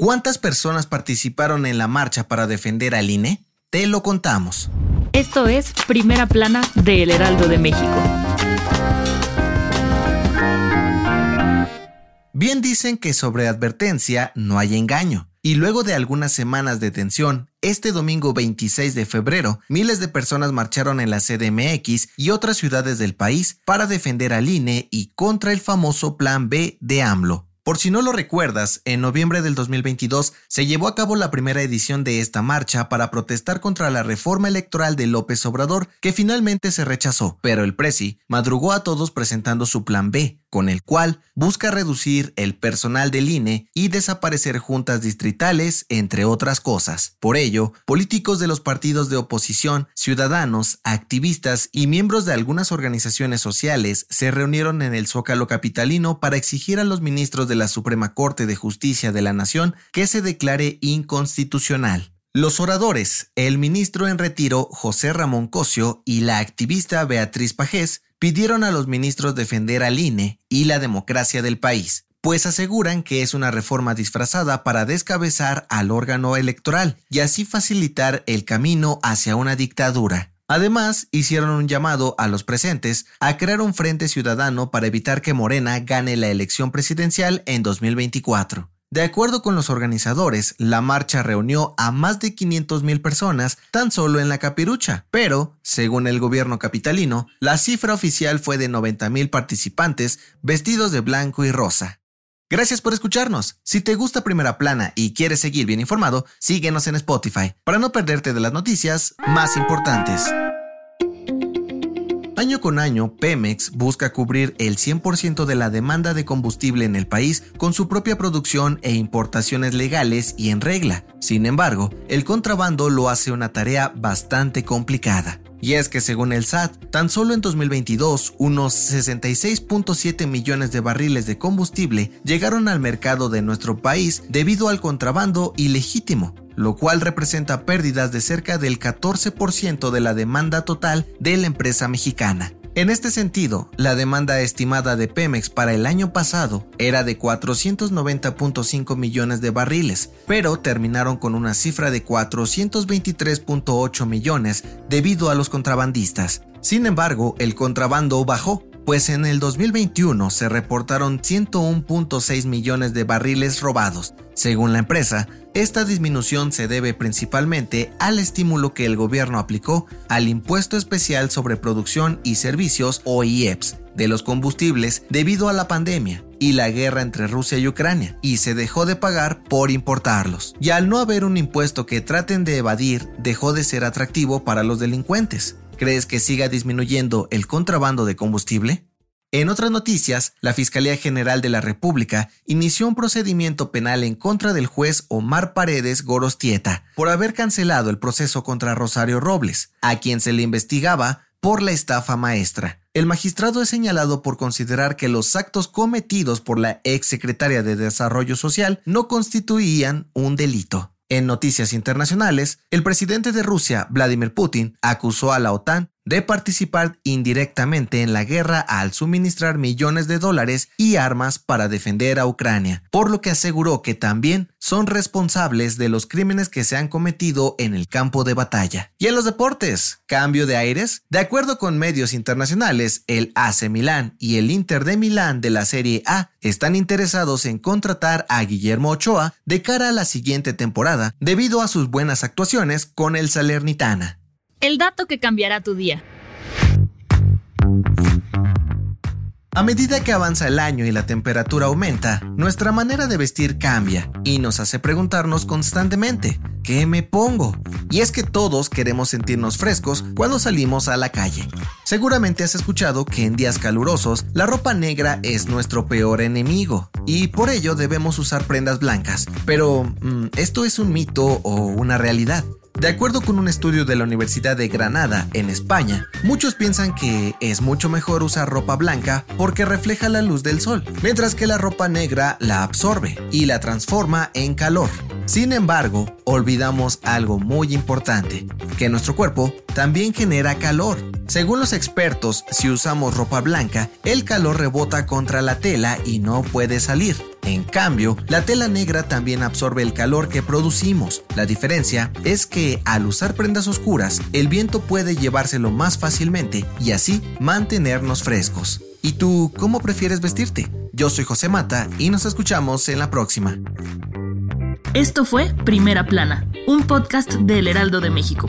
¿Cuántas personas participaron en la marcha para defender al INE? Te lo contamos. Esto es Primera Plana de El Heraldo de México. Bien dicen que sobre advertencia no hay engaño. Y luego de algunas semanas de tensión, este domingo 26 de febrero, miles de personas marcharon en la CDMX y otras ciudades del país para defender al INE y contra el famoso Plan B de AMLO. Por si no lo recuerdas, en noviembre del 2022 se llevó a cabo la primera edición de esta marcha para protestar contra la reforma electoral de López Obrador, que finalmente se rechazó, pero el Presi madrugó a todos presentando su plan B, con el cual busca reducir el personal del INE y desaparecer juntas distritales, entre otras cosas. Por ello, políticos de los partidos de oposición, ciudadanos, activistas y miembros de algunas organizaciones sociales se reunieron en el Zócalo Capitalino para exigir a los ministros de la Suprema Corte de Justicia de la Nación que se declare inconstitucional. Los oradores, el ministro en retiro José Ramón Cosio y la activista Beatriz Pajés pidieron a los ministros defender al INE y la democracia del país, pues aseguran que es una reforma disfrazada para descabezar al órgano electoral y así facilitar el camino hacia una dictadura. Además, hicieron un llamado a los presentes a crear un frente ciudadano para evitar que Morena gane la elección presidencial en 2024. De acuerdo con los organizadores, la marcha reunió a más de 500.000 personas tan solo en la capirucha, pero, según el gobierno capitalino, la cifra oficial fue de 90.000 participantes vestidos de blanco y rosa. Gracias por escucharnos. Si te gusta Primera Plana y quieres seguir bien informado, síguenos en Spotify para no perderte de las noticias más importantes. Año con año, Pemex busca cubrir el 100% de la demanda de combustible en el país con su propia producción e importaciones legales y en regla. Sin embargo, el contrabando lo hace una tarea bastante complicada. Y es que según el SAT, tan solo en 2022, unos 66.7 millones de barriles de combustible llegaron al mercado de nuestro país debido al contrabando ilegítimo, lo cual representa pérdidas de cerca del 14% de la demanda total de la empresa mexicana. En este sentido, la demanda estimada de Pemex para el año pasado era de 490.5 millones de barriles, pero terminaron con una cifra de 423.8 millones debido a los contrabandistas. Sin embargo, el contrabando bajó pues en el 2021 se reportaron 101.6 millones de barriles robados. Según la empresa, esta disminución se debe principalmente al estímulo que el gobierno aplicó al Impuesto Especial sobre Producción y Servicios o IEPS de los combustibles debido a la pandemia y la guerra entre Rusia y Ucrania, y se dejó de pagar por importarlos. Y al no haber un impuesto que traten de evadir, dejó de ser atractivo para los delincuentes. ¿Crees que siga disminuyendo el contrabando de combustible? En otras noticias, la Fiscalía General de la República inició un procedimiento penal en contra del juez Omar Paredes Gorostieta por haber cancelado el proceso contra Rosario Robles, a quien se le investigaba por la estafa maestra. El magistrado es señalado por considerar que los actos cometidos por la ex secretaria de Desarrollo Social no constituían un delito. En noticias internacionales, el presidente de Rusia, Vladimir Putin, acusó a la OTAN de participar indirectamente en la guerra al suministrar millones de dólares y armas para defender a Ucrania, por lo que aseguró que también son responsables de los crímenes que se han cometido en el campo de batalla. Y en los deportes, cambio de aires. De acuerdo con medios internacionales, el AC Milán y el Inter de Milán de la Serie A están interesados en contratar a Guillermo Ochoa de cara a la siguiente temporada debido a sus buenas actuaciones con el Salernitana. El dato que cambiará tu día. A medida que avanza el año y la temperatura aumenta, nuestra manera de vestir cambia y nos hace preguntarnos constantemente, ¿qué me pongo? Y es que todos queremos sentirnos frescos cuando salimos a la calle. Seguramente has escuchado que en días calurosos la ropa negra es nuestro peor enemigo y por ello debemos usar prendas blancas. Pero, mm, ¿esto es un mito o una realidad? De acuerdo con un estudio de la Universidad de Granada, en España, muchos piensan que es mucho mejor usar ropa blanca porque refleja la luz del sol, mientras que la ropa negra la absorbe y la transforma en calor. Sin embargo, olvidamos algo muy importante, que nuestro cuerpo también genera calor. Según los expertos, si usamos ropa blanca, el calor rebota contra la tela y no puede salir. En cambio, la tela negra también absorbe el calor que producimos. La diferencia es que al usar prendas oscuras, el viento puede llevárselo más fácilmente y así mantenernos frescos. ¿Y tú cómo prefieres vestirte? Yo soy José Mata y nos escuchamos en la próxima. Esto fue Primera Plana, un podcast del Heraldo de México.